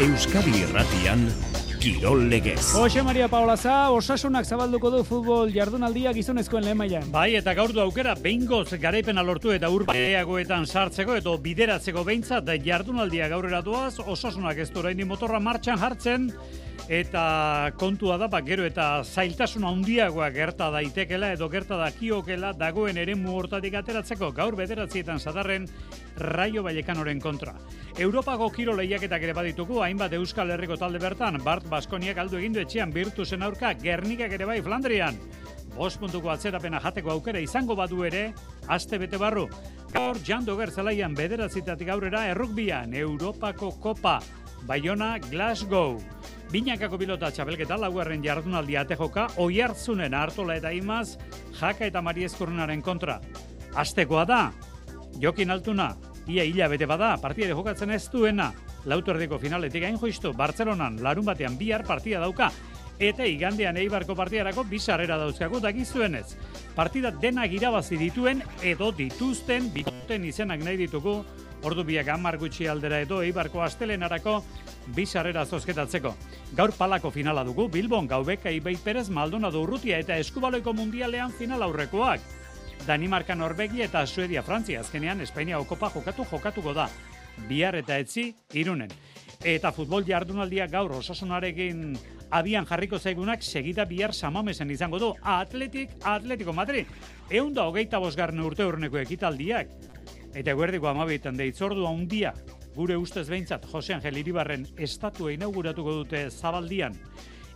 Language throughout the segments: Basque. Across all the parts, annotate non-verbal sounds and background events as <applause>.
Euskadi Irratian Kirol Legez. Jose Maria Paolaza, osasunak zabalduko du futbol jardunaldia gizonezkoen lehen mailan. Bai, eta gaur du aukera, behingoz garaipena lortu eta urbaeagoetan sartzeko, eta bideratzeko behintzat jardunaldia gaurera duaz, osasunak ez du motorra martxan jartzen, eta kontua da, ba, gero eta zailtasun handiagoa gerta daitekela edo gerta dakiokela dagoen ere hortatik ateratzeko gaur bederatzietan zadarren raio bailekanoren kontra. Europako kiro lehiaketak ere baditugu, hainbat Euskal Herriko talde bertan, Bart Baskoniak aldu egindu etxean birtuzen aurka, Gernikak ere bai Flandrian. Bos puntuko atzerapena jateko aukera izango badu ere, aste bete barru. Gaur, Jan Doger zelaian bederatzitatik aurrera, errukbian, Europako Kopa, Bayona, Glasgow. Binakako pilota txapelketa laugarren jardunaldi ate joka, oi hartzunen hartola eta imaz, jaka eta mariezkorunaren kontra. Astekoa da, jokin altuna, ia hila bete bada, partidare jokatzen ez duena, lautordeko finaletik hain joiztu, Bartzelonan larun batean bihar partida dauka, eta igandean eibarko partidarako bizarrera dauzkago dakizuenez. Partida denak irabazi dituen edo dituzten bitoten izenak nahi ditugu ordu biak amar gutxi aldera edo eibarko astelenarako bizarrera zozketatzeko. Gaur palako finala dugu, Bilbon gaubeka Ibei Perez Maldonado Urrutia eta Eskubaloiko Mundialean final aurrekoak. Danimarka Norvegia eta Suedia Frantzia azkenean Espainia okopa jokatu jokatuko da. Bihar eta etzi irunen. Eta futbol jardunaldia gaur osasunarekin abian jarriko zaigunak segita bihar samamesen izango du. Atletik, Atletico Madrid. Eunda hogeita bosgarne urte urneko ekitaldiak. Eta guerdiko amabietan deitzordu handia gure ustez behintzat Jose Angel Iribarren estatua inauguratuko dute zabaldian.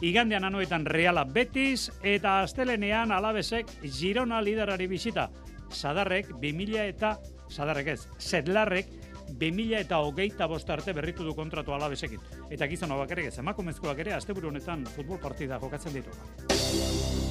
Igandean anuetan Reala Betis eta Astelenean Alabesek Girona liderari bisita. Sadarrek 2000 eta Sadarrek ez, Sedlarrek 2000 eta hogeita bostarte berritu du kontratu Alabesekin. Eta gizon bakarrik ez, emakumezkoak ere asteburu honetan futbol partida jokatzen ditu.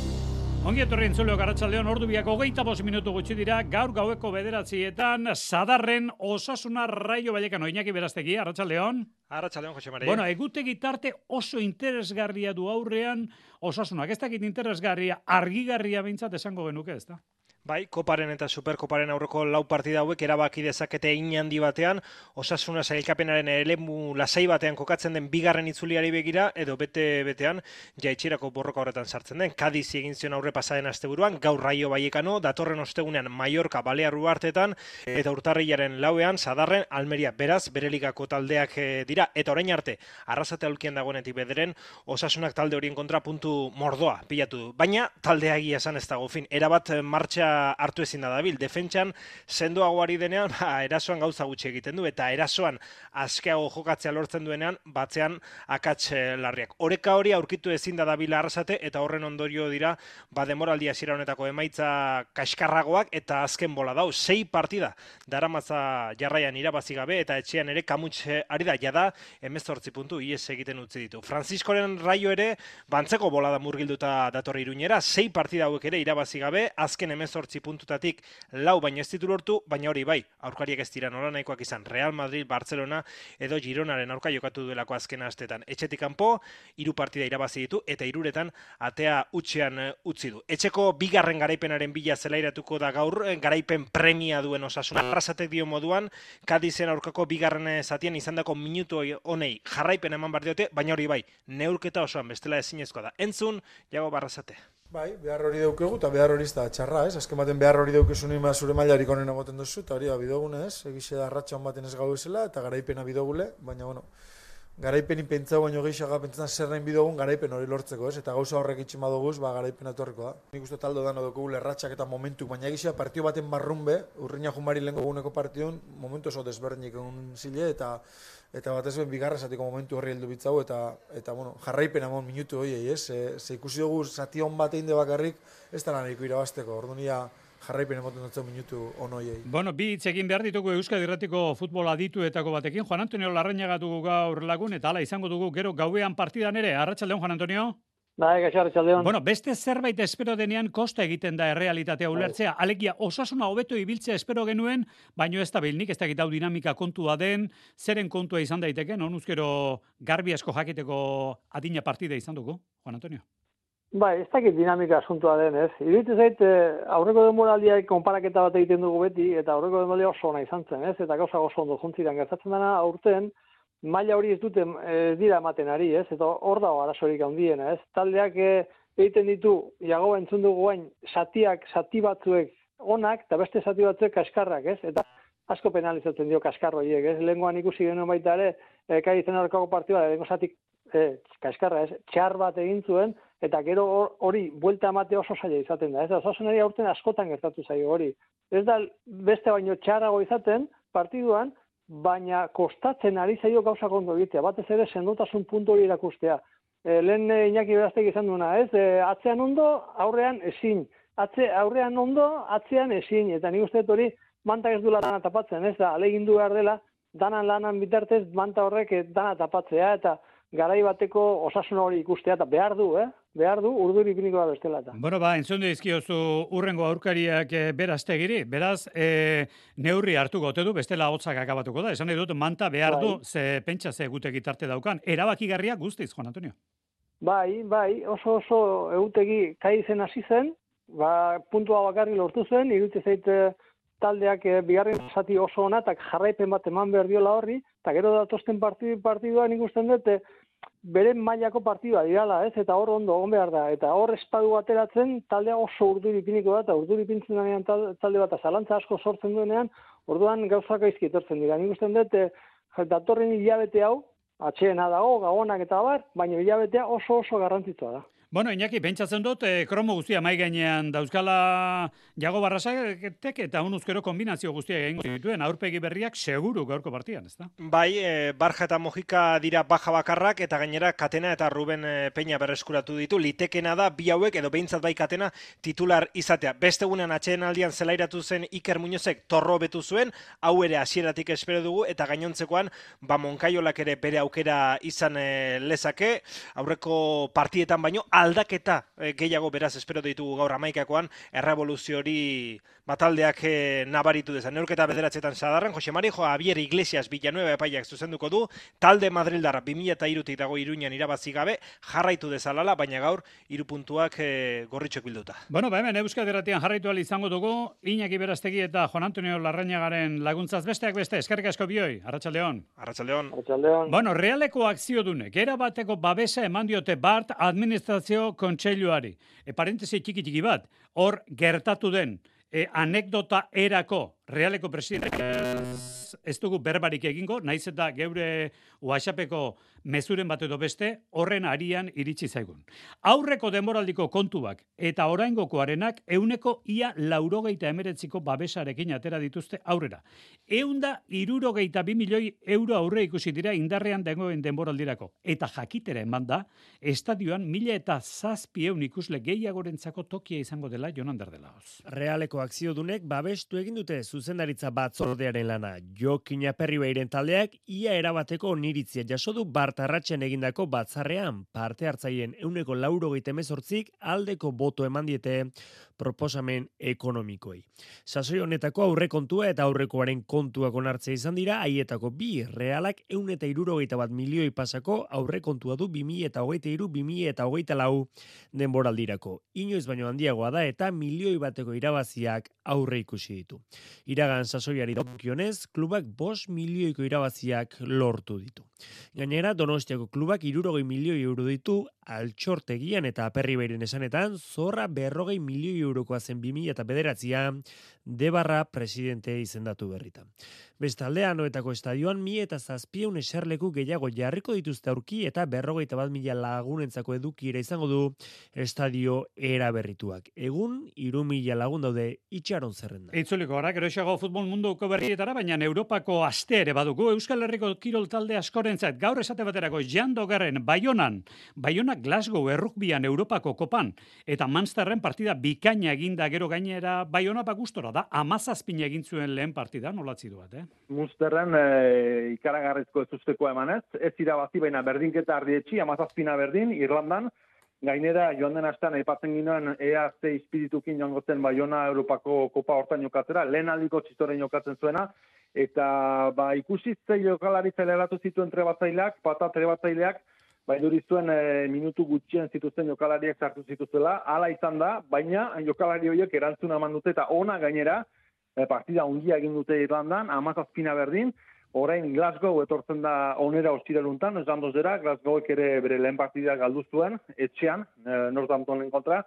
Ongi etorri entzuleo garatxaldeon ordu biak hogeita bos minutu gutxi dira, gaur gaueko bederatzietan, sadarren osasuna raio bailekan oinaki beraztegi, arratxaldeon. Arratxaldeon, Jose Mari. Bueno, egutegi tarte oso interesgarria du aurrean osasunak. Ez dakit interesgarria, argigarria bintzat esango genuke, ez da? Bai, koparen eta superkoparen aurreko lau partida hauek erabaki dezakete handi batean, osasuna zailkapenaren elemu lasai batean kokatzen den bigarren itzuliari begira, edo bete betean jaitxirako borroka horretan sartzen den. Kadiz egin zion aurre pasaden asteburuan, gaur raio baiekano, datorren ostegunean Mallorca balearru hartetan, eta urtarrilaren lauean, sadarren, Almeria beraz, berelikako taldeak eh, dira, eta orain arte, arrasate aulkien dagoenetik bederen, osasunak talde horien kontra puntu mordoa pilatu du. Baina, taldeagia esan ez dago, fin, erabat eh, martxa hartu ezin da dabil. Defentsan sendoagoari denean, <laughs> ba, erasoan gauza gutxi egiten du eta erasoan askeago jokatzea lortzen duenean batzean akats eh, larriak. Oreka hori aurkitu ezin da dabil arrasate eta horren ondorio dira ba demoraldia hasiera honetako emaitza kaskarragoak eta azken bola dau sei partida daramatza jarraian irabazi gabe eta etxean ere kamutxe ari da jada 18 puntu ies egiten utzi ditu. Franciscoren raio ere bantzeko bola da murgilduta datorri iruñera, sei partida hauek ere irabazi gabe, azken 18 puntutatik lau baino ez ditu lortu, baina hori bai, aurkariak ez dira nola nahikoak izan Real Madrid, Barcelona edo Gironaren aurka jokatu duelako azken astetan. Etxetik kanpo hiru partida irabazi ditu eta hiruretan atea utxean eh, utzi du. Etxeko bigarren garaipenaren bila zelairatuko da gaur, eh, garaipen premia duen osasuna. Arrasatek dio moduan, Kadizen aurkako bigarren zatian izandako minutu honei jarraipen eman bar diote, baina hori bai, neurketa osoan bestela ezinezkoa da. Entzun, jago barrazate. Bai, behar hori daukegu eta behar hori da txarra, ez? Azken baten behar hori daukezu nima zure mailarik onen egoten duzu, eta hori da bidogune, ez? Egixe da ratxa baten ez gau ezela, eta garaipena bidogule, baina, bueno, garaipen pentsau baino gehiago pentsan zer nahi bidogun garaipen hori lortzeko, ez? Eta gauza horrek itxin badoguz, ba, garaipen atorriko da. Nik uste taldo dano dugu lerratxak eta momentu, baina egixe partio baten barrunbe, urriña jumari lehen guneko partioun, momentu oso desberdinik egun zile, eta eta batez ben bigarra zatiko momentu horri heldu bitzau eta eta bueno, jarraipen amon minutu hoiei, ez? Se, ikusi dugu zati on bat egin bakarrik, ez da laniko irabasteko. Ordunia jarraipen emoten dut minutu on. Bueno, bi hitz egin behar ditugu Euskadi Irratiko futbol adituetako batekin. Juan Antonio Larrañaga dugu gaur lagun eta hala izango dugu gero gauean partidan ere. Arratsaldeon Juan Antonio. Bai, gaixar. Bueno, beste zerbait espero denean kosta egiten da errealitatea bai. ulertzea. Alegia, osasuna hobeto ibiltzea espero genuen, baino ez da bilnik, ez da dinamika kontua den, zeren kontua izan daiteke, non uzkero garbi asko jakiteko adina partida izan dugu, Juan Antonio? Bai, ez dakit dinamika asuntua den, ez? Iruditzen zait, eh, aurreko demoraldia konparaketa bat egiten dugu beti, eta aurreko demoraldia oso ona izan zen, ez? Eta gauza oso ondo juntziran gertatzen dena, aurten, maila hori ez dute ez dira ematen ari, ez? Eta hor dago arazorik handiena, ez? Taldeak eh, egiten ditu, jago entzun dugu hain, satiak, sati batzuek onak, eta beste sati batzuek kaskarrak, ez? Eta asko penalizatzen dio kaskarro horiek, ez? Lehengoan ikusi genuen baita ere, e, kai zen horkako partidua, lehenko satik e, kaskarra, ez? Txar bat egin zuen, eta gero hori buelta emate oso zaila izaten da, ez? Osasunari aurten askotan gertatu zaio hori. Ez da beste baino txarrago izaten partiduan, baina kostatzen ari zaio gauza kondo egitea, batez ere sendotasun puntu hori erakustea. E, lehen e, Iñaki Beraztek izan duena, ez? E, atzean ondo, aurrean ezin. Atze, aurrean ondo, atzean ezin. Eta nik uste hori manta ez du lana tapatzen, ez da, alegin du behar dela, danan lanan bitartez manta horrek dana tapatzea, eta garai bateko osasun hori ikustea, eta behar du, eh? Behar du, urduri ipiniko da bestela eta. Bueno, ba, entzun dizkiozu urrengo aurkariak e, beraztegiri, beraz, e, neurri hartu gote du, bestela hotzak akabatuko da, esan dut, manta behar du, bai. ze pentsa ze gutegi tarte daukan, erabakigarria guztiz, Juan Antonio? Bai, bai, oso oso egutegi kai zen hasi zen, ba, puntua bakarri lortu zen, irutze zaite taldeak e, bigarren zati oso ona, eta jarraipen bat eman behar diola horri, eta gero datosten partidu, partiduan ikusten dute, beren mailako partidua dirala, ez? Eta hor ondo on behar da. Eta hor espadu ateratzen taldea oso urduri piniko da eta urduri pintzen denean talde bat zalantza asko sortzen duenean, orduan gauzak gaizki etortzen dira. Nik uste dut eh, datorren hilabete hau atxeena dago, gabonak eta bar, baina hilabetea oso oso garrantzitsua da. Bueno, Iñaki, pentsatzen dut, e, kromo guztia mai gainean dauzkala jago barrasaketek eta unuzkero kombinazio guztia egin dituen aurpegi berriak seguru gaurko partian, ezta? Bai, e, Barja eta Mojika dira baja bakarrak eta gainera Katena eta Ruben e, Peña berreskuratu ditu. Litekena da bi hauek edo behintzat bai Katena titular izatea. Beste gunean atxeen aldian zelairatu zen Iker Muñozek torro betu zuen, hau ere hasieratik espero dugu eta gainontzekoan ba Monkaiolak ere bere aukera izan e, lezake. Aurreko partietan baino aldaketa e, gehiago beraz espero ditugu gaur amaikakoan errevoluzio hori bataldeak e, nabaritu dezan. Neurketa bederatzetan zadarren, Jose Mari Joa Abier Iglesias Villanueva epaiak zuzenduko du, talde Madrildarra 2000 eta irutik dago iruñan irabazi gabe, jarraitu dezalala, baina gaur irupuntuak e, gorritxok bilduta. Bueno, ba hemen, Euskal Derratian jarraitu izango dugu, Iñaki Beraztegi eta Juan Antonio Larrañagaren laguntzaz besteak beste, eskerrik asko bioi, Arratxaldeon. Arratxaldeon. Arratxaldeon. Bueno, realeko akzio dune, gera bateko babesa eman diote Bart administrazio Kontseiluari. E, parentesi txiki txiki bat, hor gertatu den e, anekdota erako realeko presidente ez dugu berbarik egingo, naiz eta geure WhatsAppeko mezuren bat edo beste, horren arian iritsi zaigun. Aurreko demoraldiko kontuak eta oraingokoarenak euneko ia laurogeita emeretziko babesarekin atera dituzte aurrera. Eunda irurogeita bi milioi euro aurre ikusi dira indarrean dengoen denboraldirako. Eta jakitera eman da, estadioan mila eta zazpi eun ikusle gehiagorentzako tokia izango dela jonan dela. Realeko akzio dunek babestu egin dute zuzendaritza batzordearen lana. Jokin aperri behiren taldeak ia erabateko niritzia jaso du bar Arratxen egindako batzarrean parte hartzaien euneko lauro emezortzik aldeko boto eman diete proposamen ekonomikoi. Sasoi honetako aurrekontua eta aurrekoaren kontuak onartzea izan dira, haietako bi realak eun eta irurogeita bat milioi pasako aurrekontua du bimi eta hogeita iru, bimi eta hogeita lau denboraldirako. Inoiz baino handiagoa da eta milioi bateko irabaziak aurre ikusi ditu. Iragan sasoiari dokionez, klubak bos milioiko irabaziak lortu ditu. Gainera, Donostiako klubak irurogei milioi euro ditu altxortegian eta aperri behiren esanetan, zorra berrogei milioi eurokoa zen 2000 eta bederatzean debarra presidente izendatu berrita. Bestalde, anoetako estadioan mi eta zazpieun eserleku gehiago jarriko dituzte aurki eta berrogeita bat mila lagunentzako edukira izango du estadio era berrituak. Egun, iru mila lagun daude itxaron zerrenda. Itzuliko, gara, gero esago futbol munduko berrietara, baina Europako aste ere badugu Euskal Herriko kirol talde askorentzat gaur esate baterako jando garren Bayonan, Bayona Glasgow errukbian Europako kopan, eta Mansterren partida bikaina eginda gero gainera Bayona bagustora da, amazazpin egin zuen lehen partida, nolatzi duat, eh? Munsterren e, ikaragarrizko ez usteko emanez, ez irabazi baina berdinketa ardietxi, amazazpina berdin, Irlandan, gainera joan den astean aipatzen ginoen EAC espiritukin joan gotzen Bayona Europako Kopa hortan jokatzera, lehen aldiko txistoren jokatzen zuena, eta ba, ikusi zei jokalari zeleratu zituen trebatzaileak, pata trebatzaileak, bai zuen e, minutu gutxien zituzten jokalariak sartu zituzela, hala izan da, baina jokalari horiek erantzuna eman dute eta ona gainera, e, partida ungia egin dute Irlandan, amazazpina berdin, orain Glasgow etortzen da onera ostiraluntan, ez dandoz dira, Glasgowek ere bere lehen partida galdu zuen, etxean, e, Northamptonen kontra,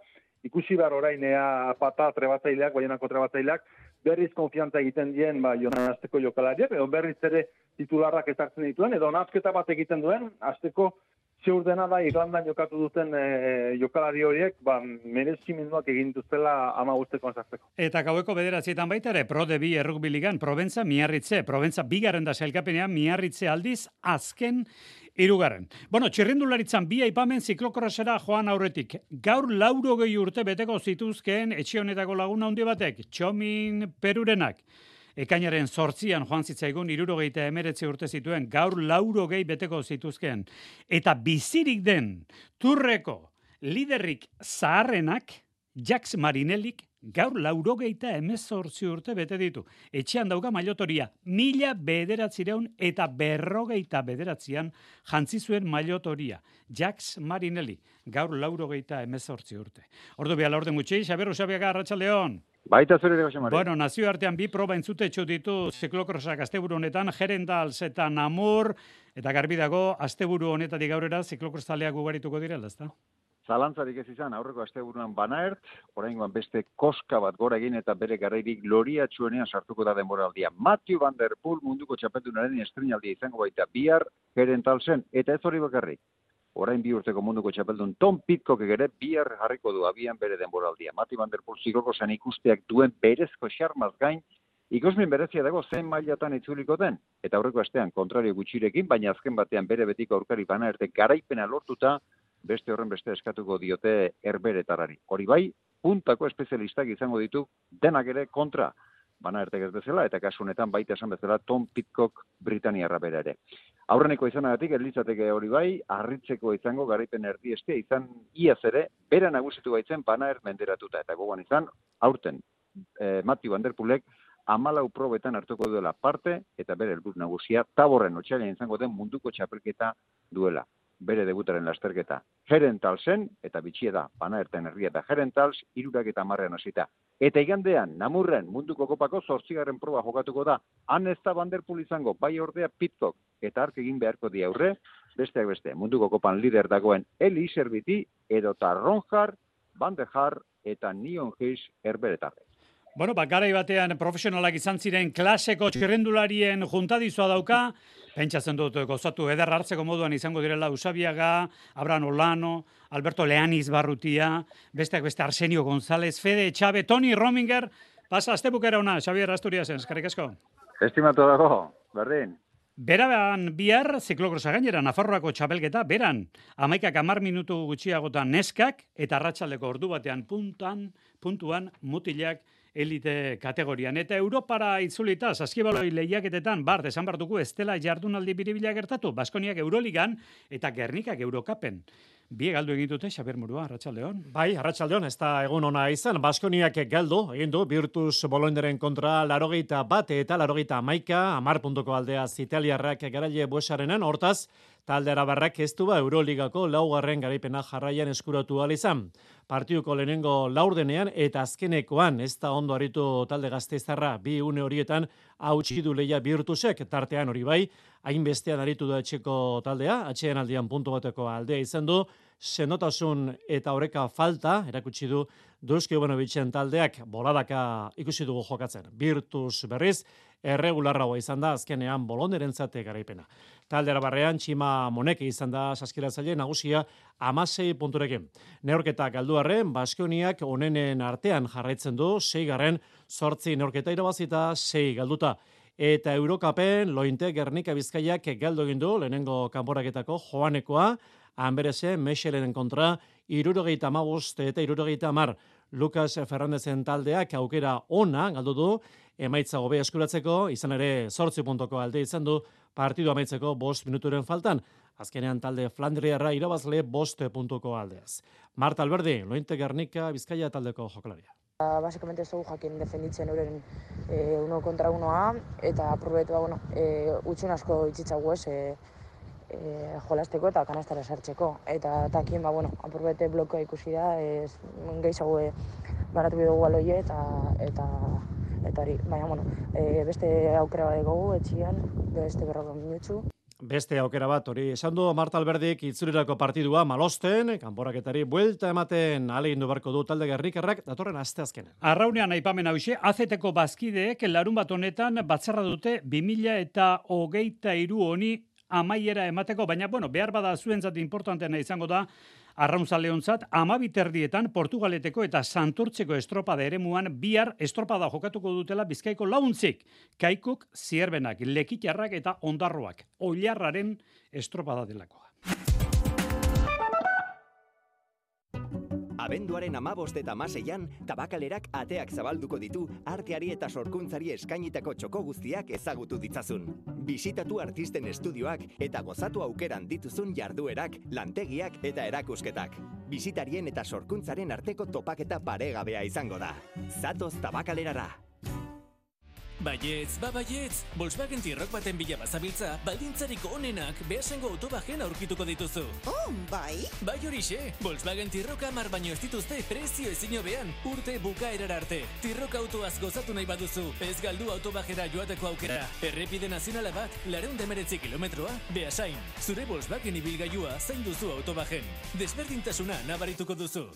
ikusi behar orain ea pata trebatzaileak, baienako trebatzaileak, berriz konfiantza egiten dien, ba, jonan azteko jokalariak, edo berriz ere titularrak ezartzen dituen, edo nazketa bat egiten duen, azteko ziur dena da Irlandan jokatu duten e, jokalari horiek, ba, merezimenduak egin duzela ama guzteko sartzeko. Eta gaueko bederatzietan baita ere, Pro de Bi errukbi ligan, Proventza miarritze, Proventza bigarren da sailkapenean miarritze aldiz, azken Irugarren. Bueno, txirrindularitzan bi aipamen ziklokrosera joan aurretik. Gaur lauro gehi urte beteko zituzkeen etxe honetako laguna handi batek, txomin perurenak. Ekainaren sortzian joan zitzaigun irurogeita emeretze urte zituen, gaur lauro gehi beteko zituzkeen. Eta bizirik den turreko liderrik zaharrenak, Jax Marinellik, gaur laurogeita emezortzi urte bete ditu. Etxean dauka mailotoria, mila bederatzireun eta berrogeita bederatzean jantzi zuen mailotoria. Jax Marinelli, gaur laurogeita emezortzi urte. Ordu biala orden gutxi, Xaber Usabiaga, Arratxaldeon. Baita zure Jose Mari. Bueno, nazio artean bi proba entzute etxu ditu ziklokrosak asteburu honetan, Jerendals eta Namur, eta garbi dago, asteburu honetatik gaurera ziklokrostaleak ugarituko direla, ezta? Zalantzarik ez izan, aurreko asteburuan banaert, oraingoan beste koska bat gora egin eta bere garrairik gloria txuenean sartuko da denboraldia. Matthew Van Der Poel munduko txapeldunaren estrinaldia izango baita bihar, Jerentalsen, eta ez hori bakarrik. Orain bi urteko munduko txapeldun Tom Pitcock ere bihar jarriko du abian bere denboraldia. Matthew Van Der Poel zigoko zen ikusteak duen berezko xarmaz gain, Ikusmin berezia dago zein mailatan itzuliko den, eta aurreko astean kontrario gutxirekin, baina azken batean bere betiko aurkari bana erte garaipena lortuta, beste horren beste eskatuko diote erberetarari. Hori bai, puntako espezialistak izango ditu denak ere kontra bana ertek ez bezala, eta kasu honetan baita esan bezala Tom Pitcock Britaniarra bera ere. Aurreneko izanagatik, elitzateke hori bai, harritzeko izango garaipen erdi estea izan iaz ere, bera nagusitu baitzen bana menderatuta, eta gogoan izan, aurten, eh, Mati Vanderpulek, amalau probetan hartuko duela parte, eta bere elbur nagusia, taborren otxailean izango den munduko txapelketa duela bere debutaren lasterketa. Herentalsen, eta bitxie da, bana erten herria eta Herentals, irurak eta marrean hasita. Eta igandean, namurren munduko kopako zortzigarren proba jokatuko da, han ez da banderpul izango, bai ordea pitkok, eta ark egin beharko di aurre, besteak beste, munduko kopan lider dagoen Eli Serbiti, edo Ronjar, Bandejar, eta Nion Hiss erberetarre. Bueno, ba, garai batean profesionalak izan ziren klaseko txirrendularien juntadizua dauka, pentsatzen dut gozatu eder hartzeko moduan izango direla Usabiaga, Abraham Olano, Alberto Leaniz Barrutia, besteak beste Arsenio González, Fede Txabe, Tony Rominger, pasa azte bukera una, Xavier Asturiasen, eskarrik asko. Estimatu dago, berdin. Beraban bihar, ziklokrosa gainera, Nafarroako txapelketa, beran, amaikak amar minutu gutxiagotan neskak, eta arratsaldeko ordu batean puntan, puntuan, mutilak, elite kategorian. Eta Europara itzulita, saskibaloi lehiaketetan, bart, esan bartuko, estela jardunaldi biribila gertatu, Baskoniak Euroligan eta Gernikak Eurokapen. Bie galdu egin dute, Xaber Murua, Arratxaldeon. Bai, Arratxaldeon, ez da egun ona izan. Baskoniak galdu, egin du, Virtus Boloinderen kontra larogeita bate eta larogeita maika, amar puntuko aldea zitaliarrak garaile buesarenen, hortaz, talde arabarrak ez du ba Euroligako laugarren garaipena jarraian eskuratu izan. Partiuko lehenengo laurdenean eta azkenekoan ez da ondo aritu talde gazteizarra bi une horietan hautsi du leia birtusek tartean hori bai, hainbestean aritu da etxeko taldea, atxeen aldian puntu bateko aldea izan du, senotasun eta oreka falta, erakutsi du Duzki Ubenovitzen taldeak boladaka ikusi dugu jokatzen. Birtus berriz, erregularragoa izan da azkenean bolonderen zate garaipena. Taldera barrean, Txima Moneke izan da saskiratzaile nagusia amasei punturekin. Neorketa galduarren, Baskoniak onenen artean jarraitzen du, sei garren, sortzi neorketa irabazita, sei galduta. Eta Eurokapen, lointe Gernika Bizkaiak galdu egin du, lehenengo kanporaketako joanekoa, hanberese, Mexelen kontra, irurogeita mabost eta irurogeita mar. Lucas Fernandezen taldeak aukera ona galdu du, emaitza gobe eskuratzeko, izan ere sortzi puntoko alde izan du, partidu amaitzeko bost minuturen faltan. Azkenean talde Flandriarra irabazle bost puntuko aldeaz. Marta Alberdi, Lointe Gernika, Bizkaia taldeko jokalaria. Ba, Basikamente ez dugu jakin defenditzen uren e, uno kontra unoa, eta probetu, ba, bueno, e, utxun asko itzitzagu ez, e, e, jolasteko eta kanastara sartzeko. Eta takin, ba, bueno, apurbete blokoa ikusi da, ez gehiago baratu dugu aloie eta, eta eta hori, baina, bueno, e, beste aukera bat dugu etxian, beste berroko minutxu. Beste aukera bat, hori esan du Marta Alberdik itzurirako partidua malosten, kanporaketari buelta ematen alegindu barko du talde gerrikarrak datorren aste azkenen. Arraunean aipamen hause, azeteko bazkideek larun bat honetan batzarra dute 2000 eta hogeita iru honi amaiera emateko, baina, bueno, behar bada zuentzat importanteena izango da, Arrauntza leontzat, amabiterdietan Portugaleteko eta Santurtzeko estropada eremuan bihar estropada jokatuko dutela bizkaiko launtzik. Kaikuk, zierbenak, lekitarrak eta ondarroak. Oilarraren estropada delakoa. Abenduaren amabost eta maseian, tabakalerak ateak zabalduko ditu arteari eta sorkuntzari eskainitako txoko guztiak ezagutu ditzazun. Bisitatu artisten estudioak eta gozatu aukeran dituzun jarduerak, lantegiak eta erakusketak. Bisitarien eta sorkuntzaren arteko topaketa paregabea izango da. Zatoz tabakalerara! Baietz, ba baietz, Volkswagen Tirrok baten bila bazabiltza, baldintzariko onenak behasengo autobajen aurkituko dituzu. Oh, bai? Bai horixe, Volkswagen Tirrok amar baino ez dituzte prezio ezin behan, urte bukaerar arte. Tirrok autoaz gozatu nahi baduzu, ez galdu autobajera joateko aukera. Errepide nazionala bat, lareun demeretzi kilometroa, behasain. Zure Volkswagen ibilgailua zain duzu autobajen. Desberdintasuna nabarituko duzu.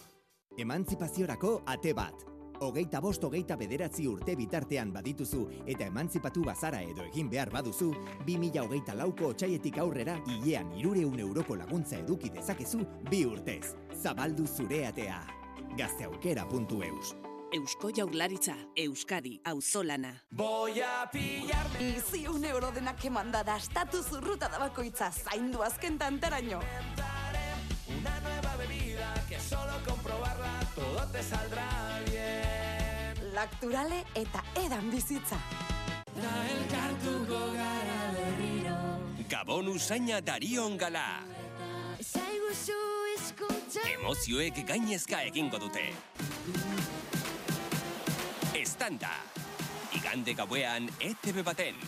Emantzipaziorako ate bat. Hogeita bost hogeita bederatzi urte bitartean badituzu eta emantzipatu bazara edo egin behar baduzu, 2000 hogeita lauko otxaietik aurrera hilean irureun euroko laguntza eduki dezakezu bi urtez. Zabaldu zure atea. Gazteaukera.eus Eusko Jaurlaritza, Euskadi, Auzolana. Voy a pillarme. Iziun euro denak emanda da, estatu zurruta da bakoitza, zaindu azken tantaraino. Una nueva bebida que solo comprobarla todo te saldrá bien. Lakturale eta edan bizitza. Da elkartuko gara berriro. Gabon usaina darion gala. Emozioek gainezka egingo dute. Estanda. Igande gauean ETV baten.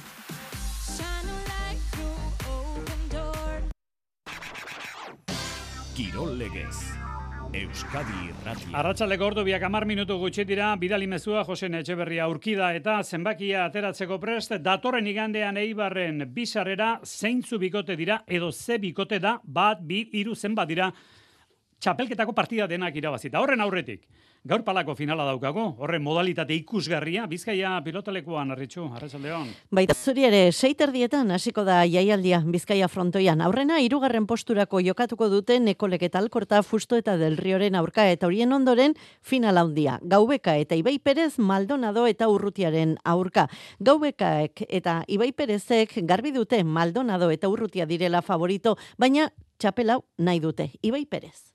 Kirol legez. Euskadi Irratia. Arratsaleko ordu biak amar minutu gutxi dira, bidali mezua Josen Etxeberria aurkida eta zenbakia ateratzeko prest, datorren igandean eibarren bizarrera zeintzu bikote dira, edo ze bikote da, bat, bi, iru zenbat dira, txapelketako partida denak irabazita. Horren aurretik, gaur palako finala daukago, horren modalitate ikusgarria, bizkaia pilotalekuan, arritxu, arratsaldeon. Baita zuri ere, seiterdietan hasiko da jaialdia Bizkaia frontoian. Aurrena, irugarren posturako jokatuko dute Nekolek eta Alkorta, Fusto eta Del Rioren aurka eta horien ondoren finala handia. Gaubeka eta Ibai Perez Maldonado eta Urrutiaren aurka. Gaubekaek eta Ibai Perezek garbi dute Maldonado eta Urrutia direla favorito, baina txapelau nahi dute. Ibai Perez.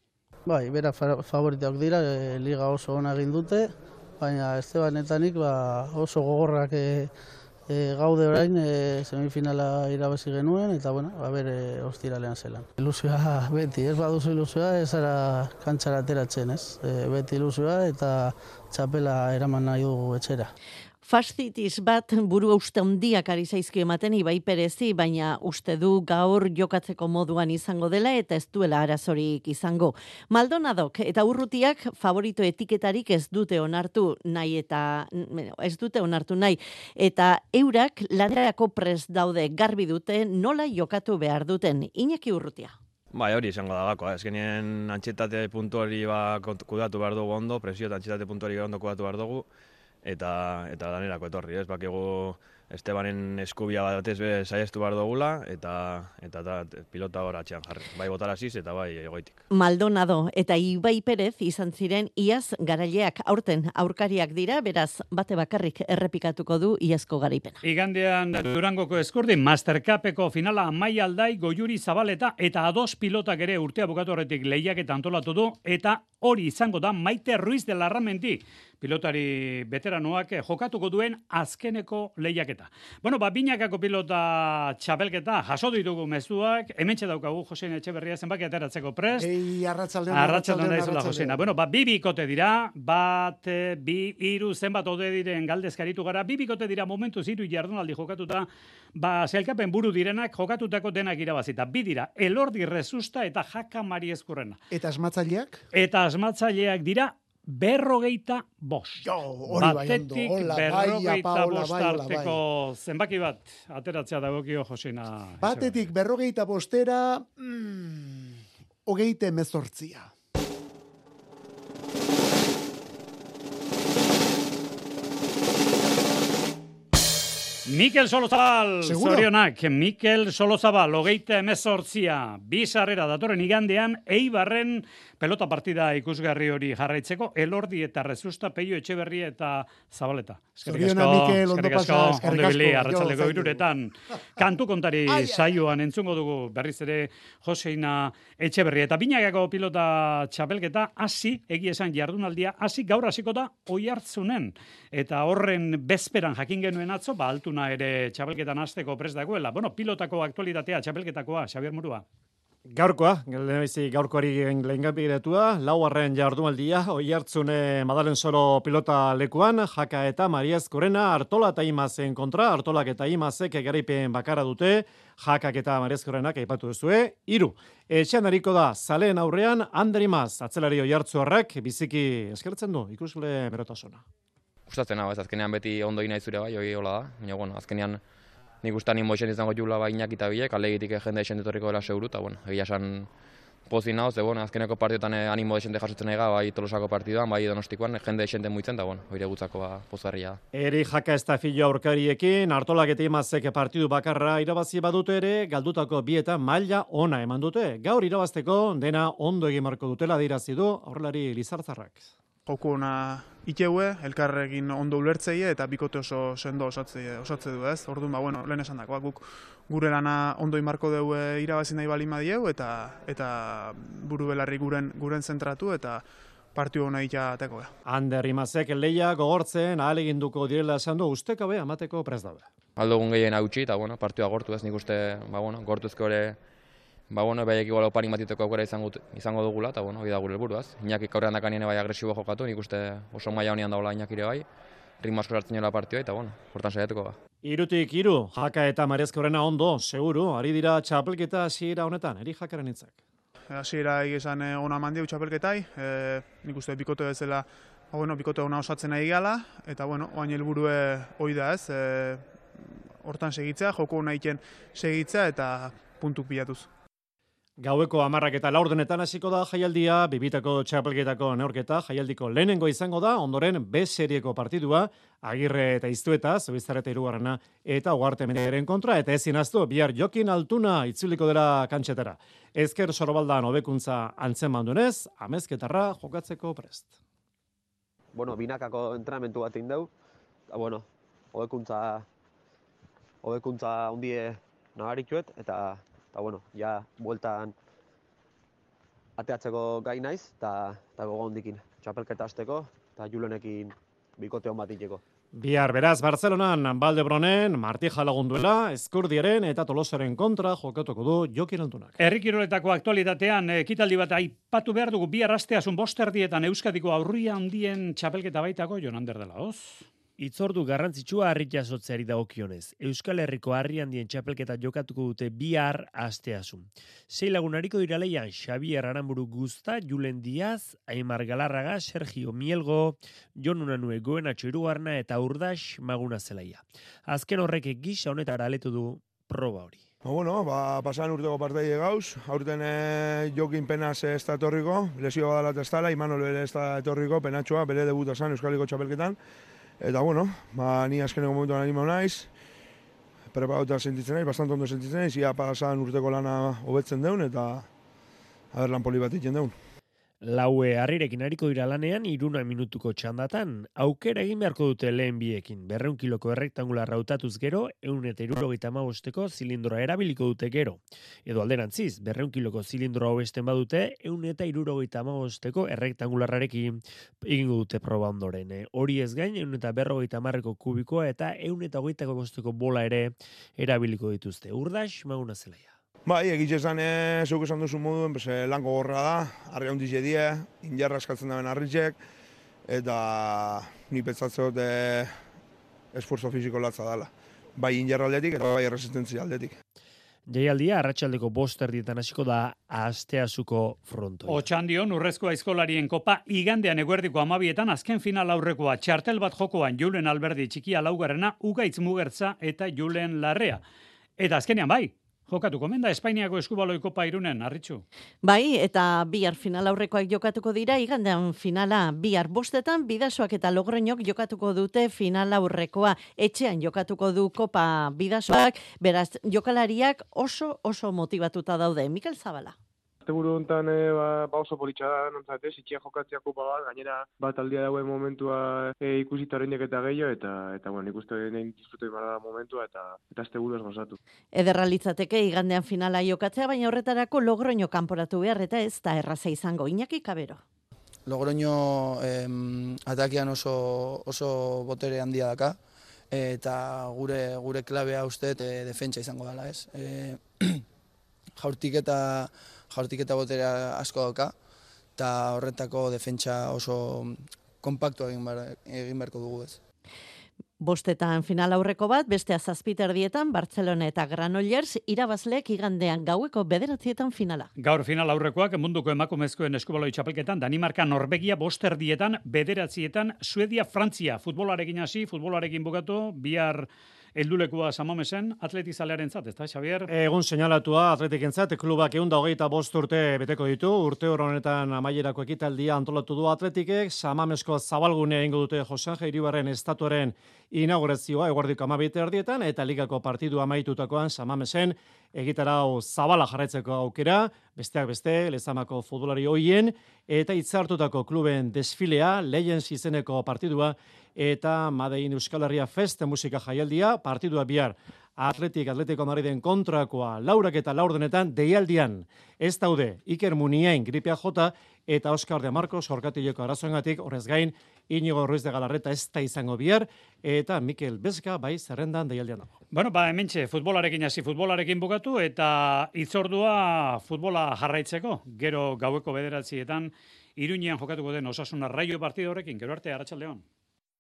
Bai, bera fa- favoritoak dira, e, liga oso ona egin dute, baina Estebanetanik ba, oso gogorrak e, e, gaude orain e, semifinala irabazi genuen, eta bueno, ba, bere ostiralean zelan. Ilusioa beti, ez baduzu ilusioa, ez ara kantxara ateratzen, ez? E, beti ilusioa eta txapela eraman nahi dugu etxera. Fascitis bat buru uste handiak ari zaizki ematen Ibai Perezi, baina uste du gaur jokatzeko moduan izango dela eta ez duela arazorik izango. Maldonadok eta urrutiak favorito etiketarik ez dute onartu nahi eta ez dute onartu nahi eta eurak lanerako prest daude garbi dute nola jokatu behar duten Iñaki urrutia. Bai, hori izango da gakoa. Ezkenien antxetate puntu hori ba, kudatu behar dugu ondo, presio eta antxetate puntu hori ondo kudatu behar dugu, eta, eta danerako etorri, ez? Bakigu Estebanen eskubia batez be saiestu behar dugula, eta, eta da, pilota hor atxean jarri. Bai botarasiz eta bai egoitik. Maldonado eta Ibai Perez izan ziren iaz garaileak aurten aurkariak dira, beraz bate bakarrik errepikatuko du iazko garaipena. Igandean Durangoko eskurdi Mastercapeko finala Mai Aldai, Goiuri Zabaleta eta ados pilotak ere urtea bukatu horretik lehiak eta antolatu du eta hori izango da Maite Ruiz de Larramendi pilotari veteranoak jokatuko duen azkeneko lehiaketa. Bueno, ba, binakako pilota txapelketa jaso ditugu mezuak, hementxe daukagu Josen Etxeberria zenbaki ateratzeko prest. Ei. Arratsaldeon daizula Josena. Bueno, ba, bi bikote dira, bat, eh, bi, hiru zenbat ode diren galdezkaritu gara, bi bikote dira momentuz hiru jardunaldi jokatuta, ba, zelkapen buru direnak jokatutako denak irabazita. Bi dira, elordi rezusta eta jaka mari eskurrena. Eta asmatzaileak? Eta asmatzaileak dira berrogeita bost. Jo, hori bai ondo, Batetik hola, bai, berrogeita Paola, bost bai, hola, arteko zenbaki bat ateratzea dagokio Josina. Batetik berrogeita bostera, mm, hogeite mezortzia. Mikel Solozabal, Seguro? zorionak, Mikel Solozabal, hogeita emezortzia, bi sarrera datorren igandean, eibarren pelota partida ikusgarri hori jarraitzeko, elordi eta rezusta, peio etxeberria eta zabaleta. Eskerrik asko, eskerrik asko, ondo iruretan. <laughs> Kantu kontari Ai, ai. saioan entzungo dugu berriz ere Joseina Etxeberria. Eta binagako pilota txapelketa hasi, egia esan jardunaldia, hasi gaur hasiko da oi hartzunen. Eta horren bezperan jakin genuen atzo, ba altuna ere txapelketan hasteko prest dagoela. Bueno, pilotako aktualitatea txapelketakoa, Xabier Murua. Gaurkoa, lehenbizi gaurkoari lehengapiretua, lauarren jardunaldia, oi hartzune Madalen Soro pilota lekuan, Jaka eta Mariaz Korena, Artola eta Imazen kontra, Artolak eta Imazek garaipen bakara dute, Jakak eta Mariaz Korenak aipatu duzue, iru. Etxean hariko da, zaleen aurrean, Ander Imaz, atzelari oi hartzuarrak, biziki eskertzen du, ikusle berotasuna. Gustatzen hau, ez azkenean beti ondo ina zure bai, hori hola da, baina bueno, azkenean nik uste animo esen izango jula bai Iñaki eta biek, alegitik jende esen etorriko dela seguru, eta bueno, egia esan pozi nao, ze bueno, azkeneko partiotan eh, animo esente jasotzen ega, bai tolosako partiduan, bai donostikoan, jende esente muitzen, eta bueno, hori gutzako ba, pozgarria da. Eri jaka ez da filo aurkariekin, hartolak eta imazek partidu bakarra irabazi badute ere, galdutako bietan maila ona eman dute. Gaur irabazteko dena ondo egin marko dutela dirazi du aurrelari Lizartzarrak. Joko ona iteue, elkarrekin ondo ulertzeie eta bikote oso sendo osatze, osatze du ez. Orduan, ba, bueno, lehen esan dakoa, guk gure lana ondo imarko dugu irabazi nahi bali madieu eta eta buru belarri guren, guren zentratu eta partiu hona ita ateko. Ander Imazek leia gogortzen ahaleginduko direla esan du ustekabe amateko prest daude. Aldogun gehien hautsi, eta bueno, partioa gortu ez, nik uste, ba, bueno, gortuzko ere, ba, bueno, baiek igual oparik matiteko aukera izango, izango dugula, eta bueno, hori da gure helburuaz. Iñaki aurrean dakanien bai agresibo jokatu, nik uste oso maila honean dagoela Iñakire bai, ritmo asko sartzen jola partioa, eta bueno, hortan saiatuko ba. Irutik iru, jaka eta marezkorena ondo, seguru, ari dira txapelketa hasiera honetan, eri jakaren hitzak. Hasiera esan eh, ona mandiu txapelketai, e, nik uste bikote bezala, ba, bueno, bikote ona osatzen nahi gala, eta bueno, oain helburue hoi da ez, e, hortan segitzea, joko egiten segitzea eta puntuk bilatuz. Gaueko amarrak eta laurdenetan hasiko da jaialdia, bibitako txapelketako neorketa, jaialdiko lehenengo izango da, ondoren B serieko partidua, agirre eta iztueta, zebizareta irugarrena, eta ugarte menegeren kontra, eta ezin aztu, bihar jokin altuna itzuliko dela kantxetara. Ezker sorobaldan hobekuntza antzen mandunez, amezketarra jokatzeko prest. bueno, binakako entrenamentu bat egin dugu, eta, bueno, hobekuntza, hobekuntza hundie nabarituet, eta, eta, bueno, ja, bueltan ateatzeko gai naiz, eta, eta gogo hondikin, txapelketa hasteko, eta julenekin bikote hon bat egiteko. Bihar beraz Barcelonan Baldebronen, Marti Jalagunduela, Eskurdiaren eta Tolosaren kontra jokatuko du Jokin Altunak. Herri kiroletako aktualitatean ekitaldi bat aipatu behar dugu bihar asteasun bosterdietan Euskadiko aurria handien txapelketa baitako Jonander dela, hoz? Itzordu garrantzitsua harri jasotzeari dagokionez. Euskal Herriko harri handien txapelketa jokatuko dute bihar asteasun. Sei lagunariko dira leian Xabier Aramburu Guzta, Julen Diaz, Aimar Galarraga, Sergio Mielgo, Jon Unanue Goenatxo Irugarna eta Urdax Maguna Zelaia. Azken horrek gisa honetara aletu du proba hori. Ba, bueno, ba, pasan urteko parteide gauz, aurten e, jokin penaz ez da etorriko, lesio badala dala, Imanol bere ez da etorriko, penatxoa, bere debuta zan Euskaliko txapelketan, eta bueno, ba, ni azkeneko momentuan animo naiz, preparatuta sentitzen naiz, bastante ondo sentitzen naiz, ia pasan urteko lana hobetzen deun, eta haber lan poli bat egiten deun. Laue harrirekin hariko dira lanean iruna minutuko txandatan, aukera egin beharko dute lehen biekin. Berreun kiloko errektangular rautatuz gero, eun eta irurogeita amabosteko zilindroa erabiliko dute gero. Edo alderantziz, berreun kiloko zilindroa hobesten badute, eun eta irurogeita amabosteko errektangularrarekin egingo dute proba ondoren. Eh, Hori ez gain, eun eta berrogeita amarreko kubikoa eta eun eta hogeitako bosteko bola ere erabiliko dituzte. Urdax, maguna zelaia. Bai, egitxe esan, e, zuk esan duzu moduen, pues, e, lanko gorra da, harri handiz die, injarra eskatzen daben harritxek, eta ni pentsatze dut e, esforzo fisiko latza dela. Bai injarra aldetik eta bai resistentzia aldetik. Jaialdia arratsaldeko bost erdietan hasiko da asteazuko frontoia. Otxandion, urrezko aizkolarien kopa, igandean eguerdiko amabietan, azken final aurrekoa, txartel bat jokoan, Julen Alberdi txikia laugarrena, Ugaitz Mugertza eta Julen Larrea. Eta azkenean bai, jokatu komenda Espainiako eskubaloi kopa irunen, arritxu. Bai, eta bihar final aurrekoak jokatuko dira, igandean finala bihar bostetan, bidasoak eta logroñok jokatuko dute final aurrekoa. Etxean jokatuko du kopa bidasoak, beraz, jokalariak oso oso motivatuta daude. Mikel Zabala. Asteburu hontan e, ba, ba oso politxa da, nontzat, ez, itxia jokatzea kupa bat, gainera bat aldia dauen momentua e, ikusita oraindik eta gehiago, eta, eta bueno, nik uste nahi disfrutu da momentua, eta eta asteburu ez gozatu. Ederra litzateke igandean finala jokatzea, baina horretarako logroño kanporatu behar eta ez da erraza izango. Iñaki Kabero. Logroño em, atakean oso, oso botere handia daka, eta gure gure klabea uste e, defentsa izango dela, ez? E, <clears throat> jaurtik eta jaurtik eta boterea asko dauka, eta horretako defentsa oso kompaktu egin, bar, egin beharko dugu ez. Bostetan final aurreko bat, beste azazpiter dietan, Barcelona eta Granollers irabazleek igandean gaueko bederatzietan finala. Gaur final aurrekoak munduko emakumezkoen eskubaloi txapelketan, Danimarka, Norvegia, boster dietan, bederatzietan, Suedia, Frantzia, futbolarekin hasi, futbolarekin bukatu, bihar Eldulekua samamesen, atletizalearen zat, ez da, Xavier? Egun seinalatua atletiken zat, klubak egun hogeita bost urte beteko ditu, urte honetan amaierako ekitaldia antolatu du atletikek, samamesko zabalgunea ingo dute Josan Jairibarren estatuaren inaugurazioa eguardiko amabite erdietan, eta ligako partidu amaitutakoan samamesen egitarau zabala jarraitzeko aukera, besteak beste, lezamako futbolari hoien, eta itzartutako kluben desfilea, Legends izeneko partidua, eta Madein Euskal Herria Fest musika jaialdia, partidua bihar Atletik Atletico Madriden kontrakoa laurak eta laurdenetan deialdian ez daude Iker Muniain gripea jota eta Oscar de Marcos jorkatileko arazoengatik horrez gain Inigo Ruiz de Galarreta ez da izango bihar eta Mikel Bezka bai zerrendan deialdian dago. Bueno, ba, hementxe, futbolarekin hasi futbolarekin bukatu eta itzordua futbola jarraitzeko, gero gaueko bederatzietan Iruñean jokatuko den osasuna raio partido horrekin, gero arte, Arratxaldeon.